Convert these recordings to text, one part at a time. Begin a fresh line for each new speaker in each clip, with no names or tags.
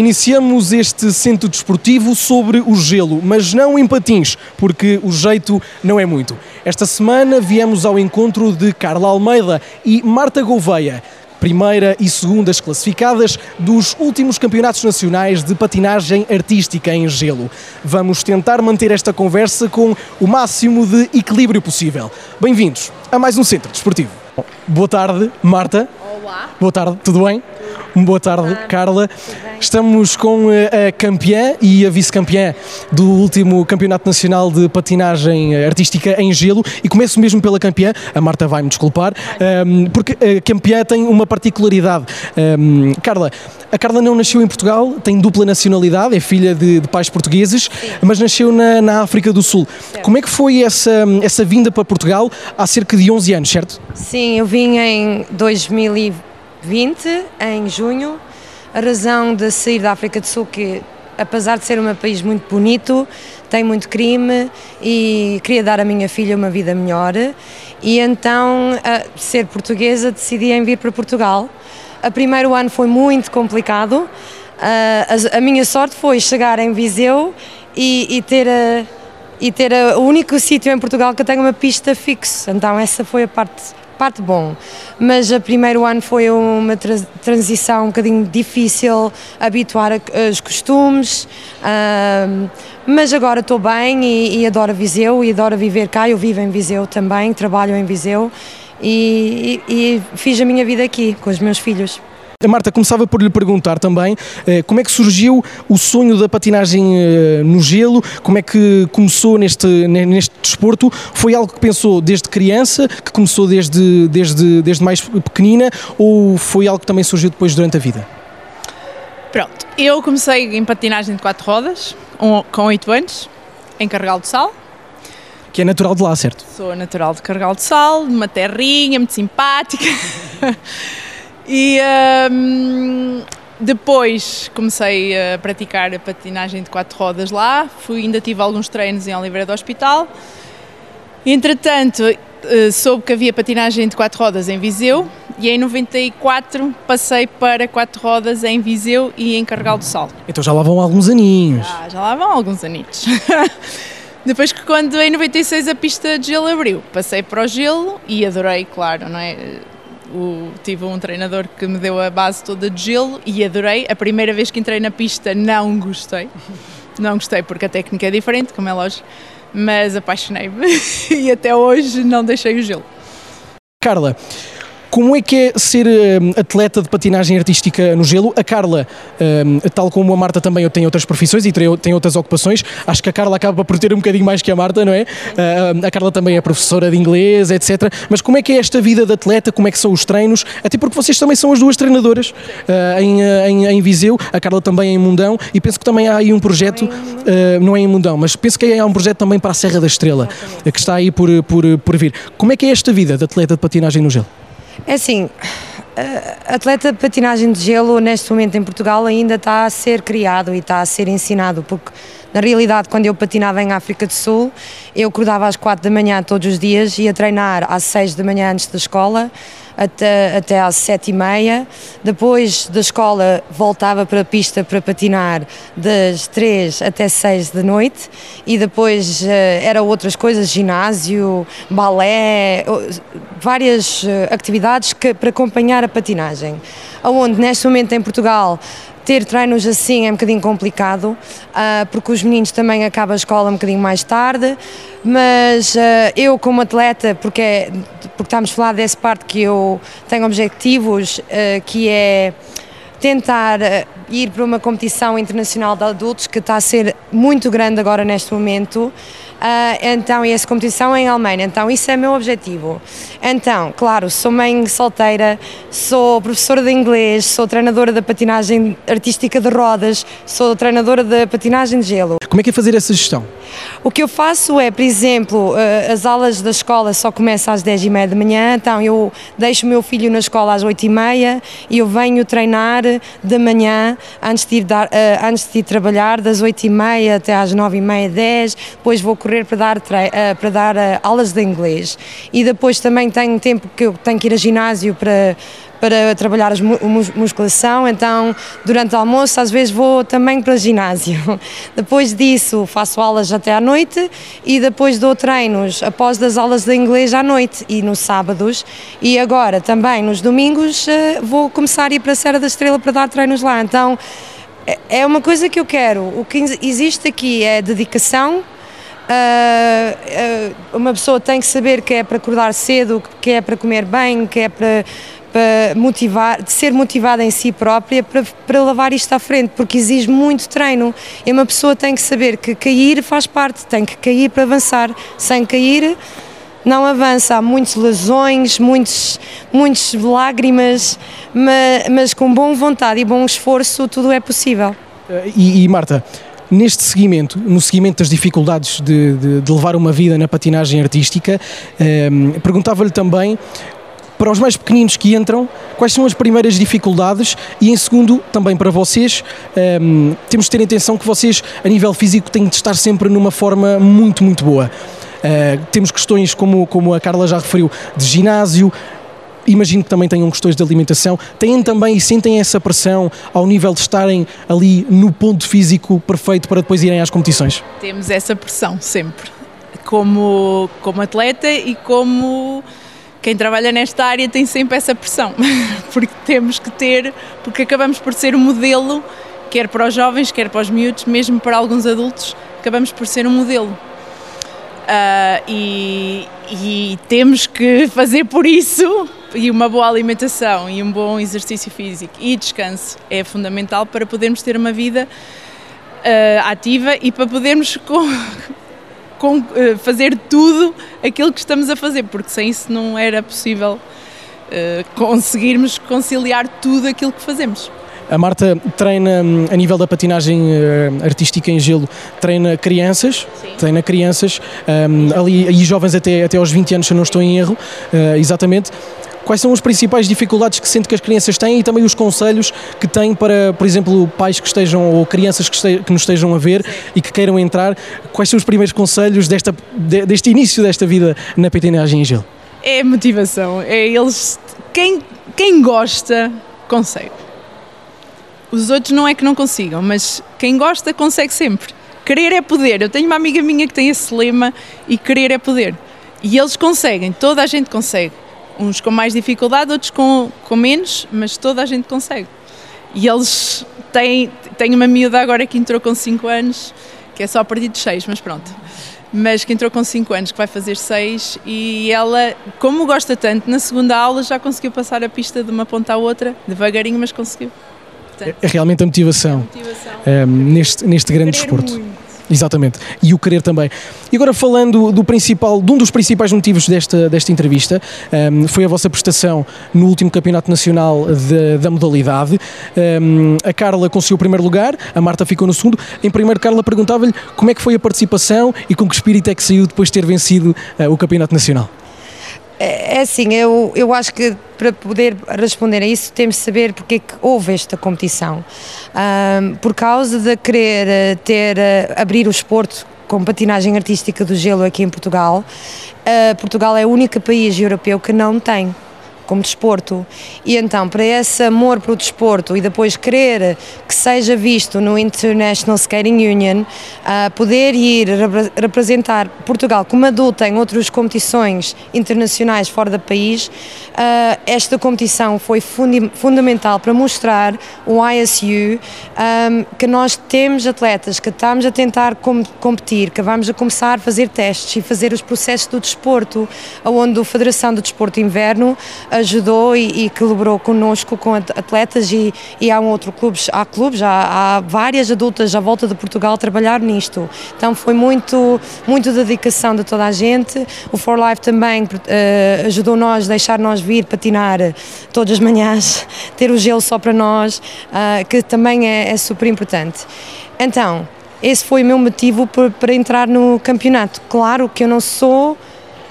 iniciamos este centro desportivo sobre o gelo, mas não em patins, porque o jeito não é muito. Esta semana viemos ao encontro de Carla Almeida e Marta Gouveia, primeira e segundas classificadas dos últimos campeonatos nacionais de patinagem artística em gelo. Vamos tentar manter esta conversa com o máximo de equilíbrio possível. Bem-vindos a mais um centro desportivo. Boa tarde, Marta.
Olá.
Boa tarde, tudo bem? Boa tarde, Carla.
bem.
Estamos com eh, a campeã e a vice-campeã do último Campeonato Nacional de Patinagem Artística em Gelo e começo mesmo pela campeã, a Marta vai-me desculpar, ehm, porque a campeã tem uma particularidade. Ehm, Carla, a Carla não nasceu em Portugal, tem dupla nacionalidade, é filha de, de pais portugueses, mas nasceu na, na África do Sul. Como é que foi essa, essa vinda para Portugal há cerca de 11 anos, certo?
Sim, eu vim em 2020, em junho. A razão de sair da África do Sul, que apesar de ser um país muito bonito, tem muito crime e queria dar à minha filha uma vida melhor. E então, ser portuguesa, decidi em vir para Portugal. O primeiro ano foi muito complicado. A, a- a minha sorte foi chegar em Viseu e, e ter a, e ter o único sítio em Portugal que tenho uma pista fixa. Então essa foi a parte parte bom. Mas o primeiro ano foi uma tra- transição um bocadinho difícil, habituar a- os costumes. ahm, mas agora estou bem e, e adoro Viseu e adoro viver cá. Eu vivo em Viseu também, trabalho em Viseu e, e- e fiz a minha vida aqui com os meus filhos.
A Marta, começava por lhe perguntar também eh, como é que surgiu o sonho da patinagem eh, no gelo, como é que começou neste, ne- neste desporto? Foi algo que pensou desde criança, que começou desde, desde, desde mais pequenina, ou foi algo que também surgiu depois durante a vida?
Pronto, eu comecei em patinagem de quatro rodas com 8 anos, em Carregal do Sal.
Que é natural de lá, certo?
Sou natural de Carregal do Sal, de uma terrinha muito simpática. e hum, depois comecei a praticar a patinagem de quatro rodas lá. Fui, ainda tive alguns treinos em Oliveira do Hospital. Entretanto, eh, soube que havia patinagem de quatro rodas em Viseu e em 94 passei para quatro rodas em Viseu e em Carregal do Sal.
Então já lá vão alguns aninhos.
Ah, já lá vão alguns anitos. Depois que quando em 96 a pista de gelo abriu, passei para o gelo e adorei, claro, não é? O, tive um treinador que me deu a base toda de gelo e adorei. A primeira vez que entrei na pista não gostei. Não gostei porque a técnica é diferente, como é lógico, mas apaixonei-me e até hoje não deixei o gelo.
Carla, como é que é ser hum, atleta de patinagem artística no gelo? A Carla, hum, tal como a Marta também, tenho outras profissões e tem outras ocupações. Acho que a Carla acaba por ter um bocadinho mais que a Marta, não é? Ah, a Carla também é professora de inglês, etc. Mas como é que é esta vida de atleta? Como é que são os treinos? Até porque vocês também são as duas treinadoras em, em, em Viseu, a Carla também em Mundão e penso que também há aí um projeto, não é em Mundão, mas penso que há um projeto também para a Serra da Estrela, que está aí por, por, por vir. Como é que é esta vida de atleta de patinagem no gelo?
É assim, atleta de patinagem de gelo neste momento em Portugal ainda está a ser criado e está a ser ensinado, porque na realidade quando eu patinava em África do Sul, eu acordava às quatro da manhã todos os dias, ia treinar às seis da manhã antes da escola, até, até às sete e meia, depois da escola voltava para a pista para patinar das três até seis da noite e depois eh, era outras coisas, ginásio, balé, várias eh, atividades que, para acompanhar a patinagem. Onde neste momento em Portugal ter treinos assim é um bocadinho complicado, ah, porque os meninos também acabam a escola um bocadinho mais tarde, mas ah, eu como atleta, porque, é- porque estamos a falar dessa parte que eu tenho objetivos, ah, que é tentar ir para uma competição internacional de adultos que está a ser muito grande agora neste momento. Ah, então, e essa competição é em Alemanha, então isso é meu objetivo. Então, claro, sou mãe solteira, sou professora de inglês, sou treinadora da patinagem artística de rodas, sou treinadora da patinagem de gelo.
Como é que é fazer essa gestão?
O que eu faço é, por exemplo, eh, as aulas da escola só começam às 10 e meia da manhã, então eu deixo o meu filho na escola às 8 e meia eu venho treinar de manhã antes de ir, dar, eh, antes de ir trabalhar, das 8 e meia até às 9 e meia, 10, depois vou correr para dar, eh, para dar eh, aulas de inglês. E depois também tenho tempo que eu tenho que ir a ginásio para para trabalhar a musculação, então durante o almoço às vezes vou também para o ginásio. Depois disso faço aulas até à noite e depois dou treinos após das aulas de inglês à noite e nos sábados e agora também nos domingos eh, vou começar a ir para a Serra da Estrela para dar treinos lá. Então é, é uma coisa que eu quero. O que existe aqui é dedicação. Uh, uh, uma pessoa tem que saber que é para acordar cedo, que é para comer bem, que é para, para motivar, de ser motivada em si própria para, para levar isto à frente, porque exige muito treino. E uma pessoa tem que saber que cair faz parte, tem que cair para avançar. Sem cair, não avança. Há muitas lesões, muitos, muitas lágrimas, mas, mas, com boa vontade e bom esforço tudo é possível.
E, e Marta, neste seguimento, no seguimento das dificuldades de, de, de levar uma vida na patinagem artística, eh, perguntava-lhe também para os mais pequeninos que entram, quais são as primeiras dificuldades e, em segundo, também para vocês, um, temos de ter atenção que vocês, a nível físico, têm de estar sempre numa forma muito, muito boa. Uh, temos questões, como, como a Carla já referiu, de ginásio, imagino que também tenham questões de alimentação, têm também e sentem essa pressão ao nível de estarem ali no ponto físico perfeito para depois irem às competições?
Temos essa pressão sempre, como, como atleta e como quem trabalha nesta área tem sempre essa pressão, porque temos que ter, porque acabamos por ser um modelo, quer para os jovens, quer para os miúdos, mesmo para alguns adultos, acabamos por ser um modelo. Uh, e, e temos que fazer por isso e uma boa alimentação e um bom exercício físico e descanso é fundamental para podermos ter uma vida uh, ativa e para podermos com, uh, fazer tudo aquilo que estamos a fazer, porque sem isso não era possível uh, conseguirmos conciliar tudo aquilo que fazemos.
A Marta treina hum, a nível da patinagem artística em gelo, treina crianças, Sim. treina crianças, um, ali e jovens até, até aos 20 anos, se eu não estou em erro, uh, exatamente. Quais são as principais dificuldades que sente que as crianças têm e também os conselhos que têm para, por exemplo, pais que estejam ou crianças que, este, que nos estejam a ver e que queiram entrar? Quais são os primeiros conselhos desta, deste início desta vida na patinagem em gelo?
É motivação. É eles. Quem, quem gosta, consegue. Os outros não é que não consigam, mas quem gosta consegue sempre. Querer é poder. Eu tenho uma amiga minha que tem esse lema e querer é poder. E eles conseguem, toda a gente consegue uns com mais dificuldade, outros com, com menos, mas toda a gente consegue. E eles têm, têm uma miúda agora que entrou com 5 anos, que é só a partir de 6, mas pronto. Mas que entrou com 5 anos, que vai fazer 6, e ela, como gosta tanto, na segunda aula já conseguiu passar a pista de uma ponta à outra, devagarinho, mas conseguiu.
Portanto, é realmente a motivação, a motivação. Um, neste, neste grande desporto. Muito. Exatamente. E o querer também. E agora falando do principal, de um dos principais motivos desta, desta entrevista, um, foi a vossa prestação no último Campeonato Nacional de, da modalidade. Um, a Carla conseguiu o primeiro lugar, a Marta ficou no segundo. Em primeiro, Carla perguntava-lhe como é que foi a participação e com que espírito é que saiu depois de ter vencido uh, o Campeonato Nacional.
É, é assim, eu, eu acho que para poder responder a isso temos de saber porque é que houve esta competição. Um, por causa de querer eh, ter, eh, abrir o esporte com patinagem artística do gelo aqui em Portugal, uh, Portugal é o único país europeu que não tem como desporto. E então, para esse amor para o desporto e depois querer que seja visto no International Skating Union, uh, poder ir representar Portugal como adulto em outras competições internacionais fora do país, uh, esta competição foi fundi fundamental para mostrar o ISU um, que nós temos atletas que estamos a tentar com competir, que vamos a começar a fazer testes e fazer os processos do desporto, onde a Federação do Desporto Inverno ajudou e, e colaborou connosco com atletas e, e há um outro clube, há clubes, há, há várias adultas à volta de Portugal a trabalhar nisto. Então foi muito, muito dedicação de toda a gente. O For Life também uh, ajudou nós, deixar nós vir patinar todas as manhãs, ter o gelo só para nós, uh, que também é, é super importante. Então, esse foi o meu motivo para entrar no campeonato. Claro que eu não sou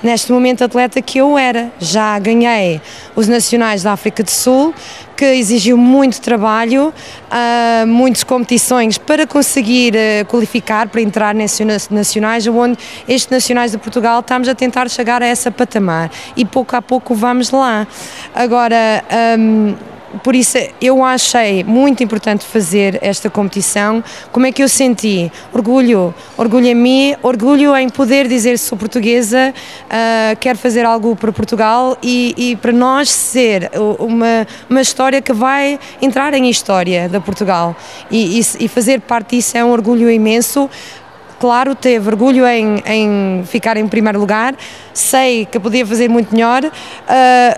neste momento atleta que eu era. Já ganhei os nacionais da África do Sul, que exigiu muito trabalho, uh, muitas competições para conseguir uh, qualificar para entrar nesses nacionais, onde estes nacionais de Portugal estamos a tentar chegar a essa patamar e pouco a pouco vamos lá. Agora, um, por isso eu achei muito importante fazer esta competição. Como é que eu senti? Orgulho, orgulho em mim, orgulho em poder dizer sou portuguesa, uh, quero fazer algo para Portugal e, e, para nós ser uma, uma história que vai entrar em história da Portugal e, e, e fazer parte disso é um orgulho imenso claro, teve orgulho em, em ficar em primeiro lugar, sei que podia fazer muito melhor, uh,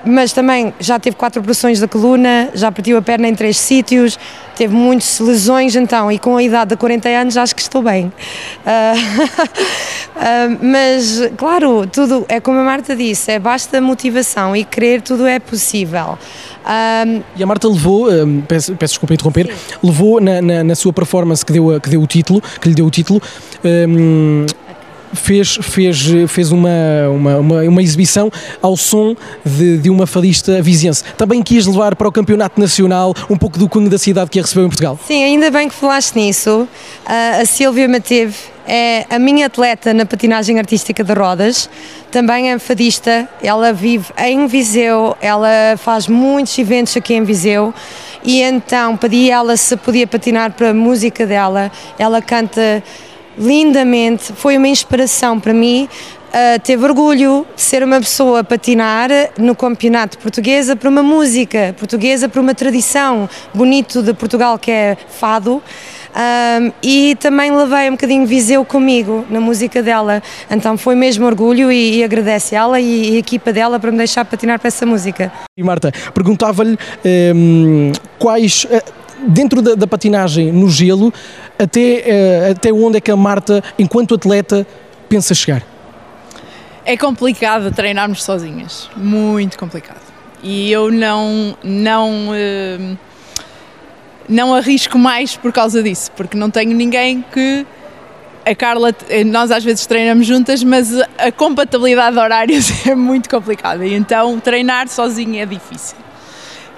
mas também já teve quatro operações da coluna, já partiu a perna em três sítios, teve muitas lesões, então, e com a idade de 40 anos acho que estou bem. Uh, uh, mas, claro, tudo é como a Marta disse, é basta motivação e querer, tudo é possível.
Um, e a Marta levou, um, peço, peço desculpa interromper, sim. levou na, na, na, sua performance que deu, que deu o título, que lhe deu o título, um, fez, fez, fez uma, uma, uma, uma, exibição ao som de, de uma fadista viziense. Também quis levar para o campeonato nacional um pouco do cunho da cidade que a recebeu em Portugal?
Sim, ainda bem que falaste nisso. Uh, a Silvia Mateve é a minha atleta na patinagem artística de rodas, também é fadista, ela vive em Viseu, ela faz muitos eventos aqui em Viseu e então pedi ela se podia patinar para a música dela, ela canta lindamente, foi uma inspiração para mim. Uh, teve orgulho de ser uma pessoa a patinar no campeonato portuguesa para uma música portuguesa, para uma tradição bonito de Portugal que é fado. Um, e também levei um bocadinho Viseu comigo na música dela, então foi mesmo orgulho e, e agradece ela e, e, a equipa dela para me deixar patinar para essa música.
E Marta, perguntava-lhe um, quais. Uh, dentro da, da, patinagem no gelo, até, uh, até onde é que a Marta, enquanto atleta, pensa chegar?
É complicado treinarmos sozinhas, muito complicado. E eu não, não, uh, não arrisco mais por causa disso, porque não tenho ninguém que a Carla, nós às vezes treinamos juntas, mas a compatibilidade de horários é muito complicada e então treinar sozinha é difícil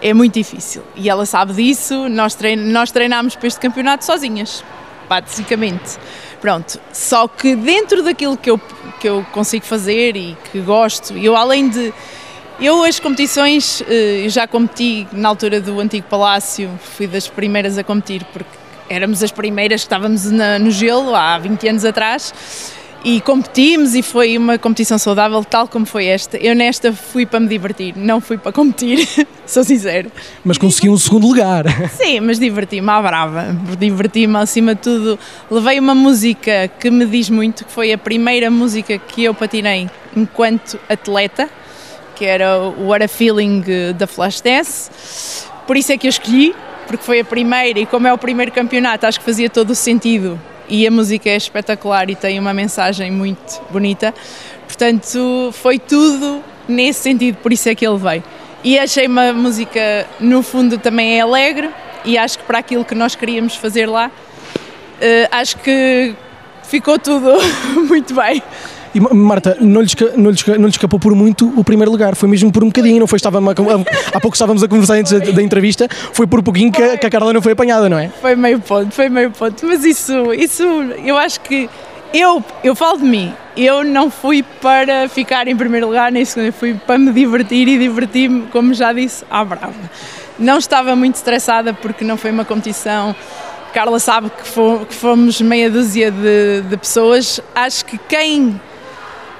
é muito difícil. E ela sabe disso, nós, trein nós treinámos para este campeonato sozinhas, basicamente. Pronto, só que dentro daquilo que eu, que eu consigo fazer e que gosto, eu além de. Eu, as competições, eh, eu já competi na altura do antigo palácio, fui das primeiras a competir, porque éramos as primeiras que estávamos na, no gelo há 20 anos atrás e competimos e foi uma competição saudável, tal como foi esta. Eu nesta fui para me divertir, não fui para competir, sou sincero.
Mas consegui um segundo lugar.
Sim, mas diverti-me à brava, diverti-me acima de tudo. Levei uma música que me diz muito, que foi a primeira música que eu patinei enquanto atleta, que era o What a Feeling da Flashdance. Por isso é que eu escolhi, porque foi a primeira e como é o primeiro campeonato, acho que fazia todo o sentido e a música é espetacular e tem uma mensagem muito bonita. Portanto, foi tudo nesse sentido, por isso é que ele veio. E achei uma música, no fundo, também é alegre e acho que para aquilo que nós queríamos fazer lá, uh, acho que ficou tudo muito bem.
E Marta, não lhe, não, lhe, não lhe escapou por muito o primeiro lugar, foi mesmo por um bocadinho, não foi? Estava há pouco estávamos a conversar antes da, da entrevista, foi por um pouquinho que, que, a Carla não foi apanhada, não é?
Foi meio ponto, foi meio ponto, mas isso, isso eu acho que eu, eu falo de mim, eu não fui para ficar em primeiro lugar nem segundo, eu fui para me divertir e divertir-me, como já disse, à brava. Não estava muito estressada porque não foi uma competição. Carla sabe que fomos meia dúzia de, de pessoas. Acho que quem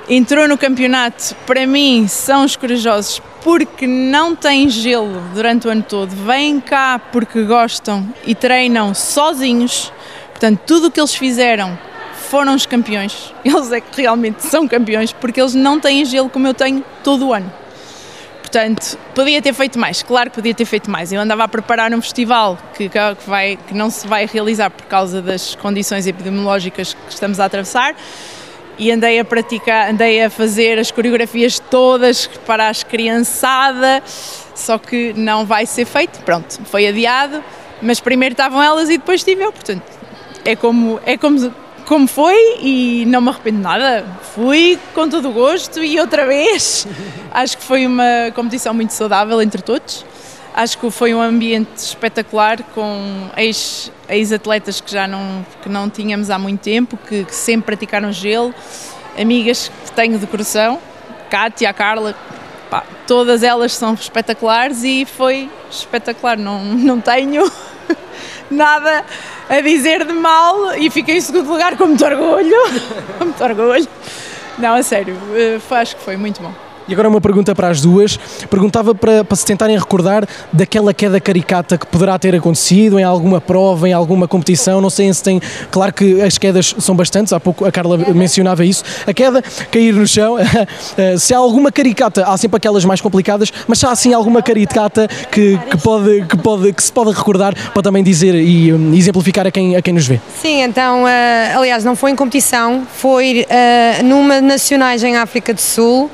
entrou no campeonato, para mim, são os corajosos porque não têm gelo durante o ano todo, vêm cá porque gostam e treinam sozinhos. Portanto, tudo o que eles fizeram foram os campeões. Eles é que realmente são campeões porque eles não têm gelo como eu tenho todo o ano. Portanto, podia ter feito mais, claro que podia ter feito mais. Eu andava a preparar um festival que, que, vai, que não se vai realizar por causa das condições epidemiológicas que estamos a atravessar e andei a praticar, andei a fazer as coreografias todas para as criançada, só que não vai ser feito, pronto, foi adiado, mas primeiro estavam elas e depois estive eu, portanto, é como, é como como foi e não me arrependo nada. Fui com todo o gosto e outra vez. Acho que foi uma competição muito saudável entre todos. Acho que foi um ambiente espetacular com ex-atletas ex que já não, que não tínhamos há muito tempo, que, que sempre praticaram gelo, amigas que tenho de coração, Kátia, Carla, pá, todas elas são espetaculares e foi espetacular. Não, não tenho nada a dizer de mal e fiquei em segundo lugar com muito orgulho. com muito orgulho. Não, a sério, eh, acho que foi muito bom.
E agora uma pergunta para as duas. Perguntava para, para se tentarem recordar daquela queda caricata que poderá ter acontecido em alguma prova, em alguma competição. Não sei se tem. Claro que as quedas são bastantes, há pouco a Carla mencionava isso. A queda, cair no chão. Eh, se há alguma caricata, há sempre aquelas mais complicadas, mas se há assim alguma caricata que, que, pode, que, pode, que se pode recordar para também dizer e um, exemplificar a quem, a quem nos vê.
Sim, então, uh, aliás, não foi em competição, foi uh, numa nacionais em África do Sul. Uh,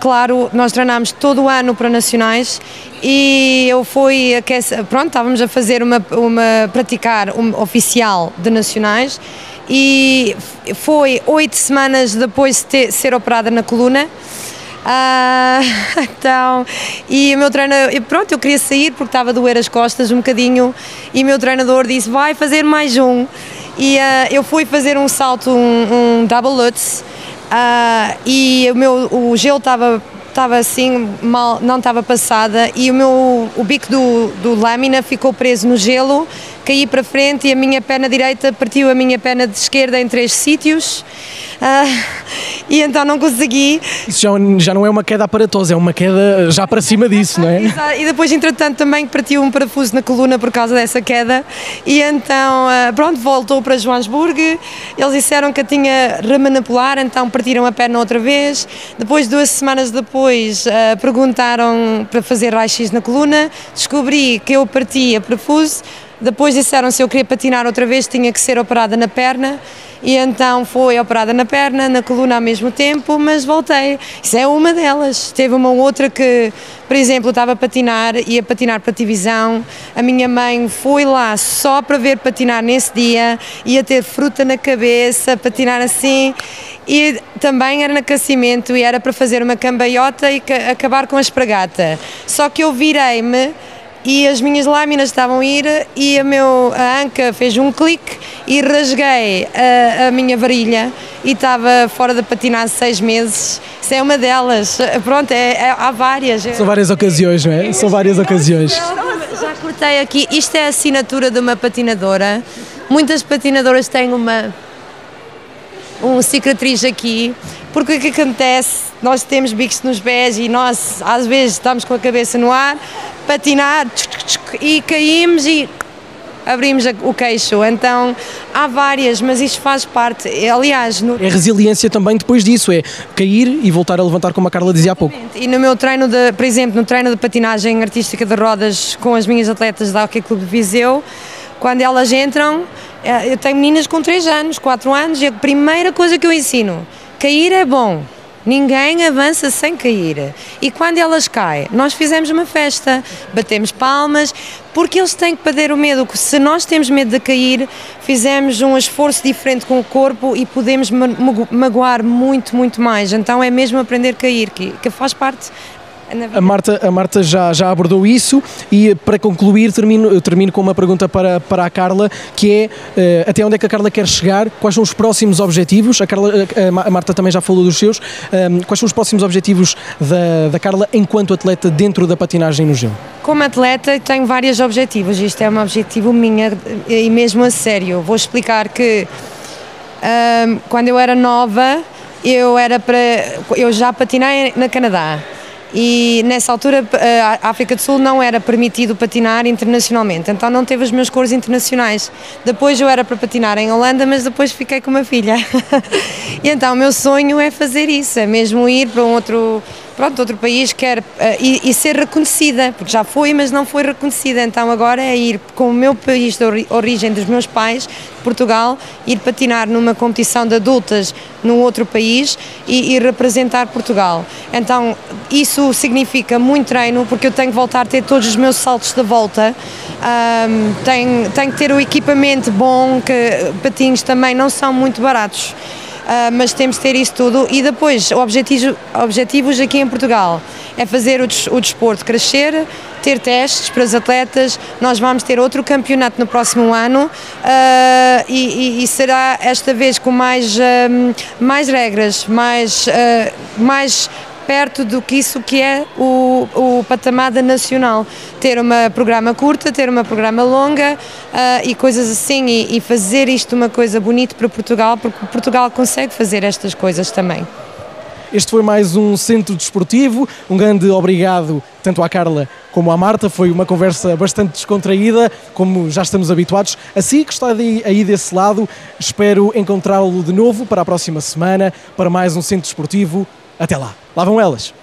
claro, nós treinámos todo o ano para nacionais e eu fui aquecer, pronto, estávamos a fazer uma, uma praticar um oficial de nacionais e foi oito semanas depois de ter, ser operada na coluna. Ah, então, e o meu treinador, pronto, eu queria sair porque estava a doer as costas um bocadinho e o meu treinador disse: vai fazer mais um. E uh, eu fui fazer um salto, um, um double lutz, Uh, e o meu o gelo estava estava assim mal não estava passada e o meu o bico do, do lâmina ficou preso no gelo caí para frente e a minha perna direita partiu a minha perna de esquerda em três sítios. Uh, e então não consegui.
Isso já, já não é uma queda aparatosa, é uma queda já para cima disso, não é?
Exato. E depois, entretanto, também partiu um parafuso na coluna por causa dessa queda. E então, uh, pronto, voltou para Joanesburgo. Eles disseram que a tinha remanipular, então partiram a perna outra vez. Depois, duas semanas depois, uh, perguntaram para fazer raio-x na coluna. Descobri que eu parti a parafuso. Depois disseram se eu queria patinar outra vez, tinha que ser operada na perna e então foi operada na perna, na coluna ao mesmo tempo, mas voltei. Isso é uma delas. Teve uma outra que, por exemplo, estava a patinar, ia patinar para a divisão, a minha mãe foi lá só para ver patinar nesse dia, ia ter fruta na cabeça, patinar assim, e também era no aquecimento e era para fazer uma cambaiota e acabar com a espragata. Só que eu virei-me e as minhas lâminas estavam a ir e a, meu, a anca fez um clique e rasguei a, a minha varilha e estava fora de patinar seis meses. Isso é uma delas. Pronto, é, é, há várias.
São várias ocasiões, não é? São várias ocasiões.
Já cortei aqui. Isto é a assinatura de uma patinadora. Muitas patinadoras têm uma um cicatriz aqui, porque o que acontece? Nós temos bicos nos pés e nós às vezes estamos com a cabeça no ar, patinar e caímos e abrimos o queixo. Então há várias, mas isto faz parte. Aliás,
no... é resiliência também depois disso, é cair e voltar a levantar, como a Carla dizia há pouco.
E no meu treino, de, por exemplo, no treino de patinagem artística de rodas com as minhas atletas da Hockey Clube de Viseu, quando elas entram, eh, eu tenho meninas com 3 anos, 4 anos, e a primeira coisa que eu ensino, cair é bom. Ninguém avança sem cair. E quando elas caem, nós fizemos uma festa, batemos palmas, porque eles têm que perder o medo. Se nós temos medo de cair, fizemos um esforço diferente com o corpo e podemos magoar muito, muito mais. Então é mesmo aprender a cair, que, que faz parte
a Marta, a Marta já, já abordou isso e para concluir termino, termino com uma pergunta para, para a Carla que é uh, até onde é que a Carla quer chegar, quais são os próximos objetivos, a, Carla, a Marta também já falou dos seus, ehm, quais são os próximos objetivos da, da Carla enquanto atleta dentro da patinagem no gelo?
Como atleta tenho vários objetivos, isto é um objetivo minha e mesmo a sério, vou explicar que um, ehm, quando eu era nova eu era para eu já patinei na Canadá e nessa altura a África do Sul não era permitido patinar internacionalmente, então não teve os meus cores internacionais. Depois eu era para patinar em Holanda, mas depois fiquei com uma filha. e então o meu sonho é fazer isso, é mesmo ir para um outro pronto, outro país quer uh, e, e, ser reconhecida, porque já foi, mas não foi reconhecida. Então agora é ir com o meu país de origem dos meus pais, Portugal, ir patinar numa competição de adultas num outro país e, e representar Portugal. Então isso significa muito treino, porque eu tenho que voltar a ter todos os meus saltos de volta Um, tem, tem que ter o equipamento bom, que patinhos também não são muito baratos. Uh, mas temos de ter isso tudo. E depois objetivo, objetivos aqui em Portugal. É fazer o, des, o desporto crescer, ter testes para os atletas, nós vamos ter outro campeonato no próximo ano. Uh, e, e, e, será esta vez com mais, uh, mais regras, mais, mais perto do que isso que é o, o patamar nacional. Ter um programa curta, ter um programa longa uh, e coisas assim e, e fazer isto uma coisa bonita para Portugal, porque Portugal consegue fazer estas coisas também.
Este foi mais um centro desportivo. Um grande obrigado tanto à Carla como à Marta. Foi uma conversa bastante descontraída, como já estamos habituados. Assim que está aí desse lado, espero encontrá-lo de novo para a próxima semana para mais um centro desportivo. Até lá. Lá vão elas.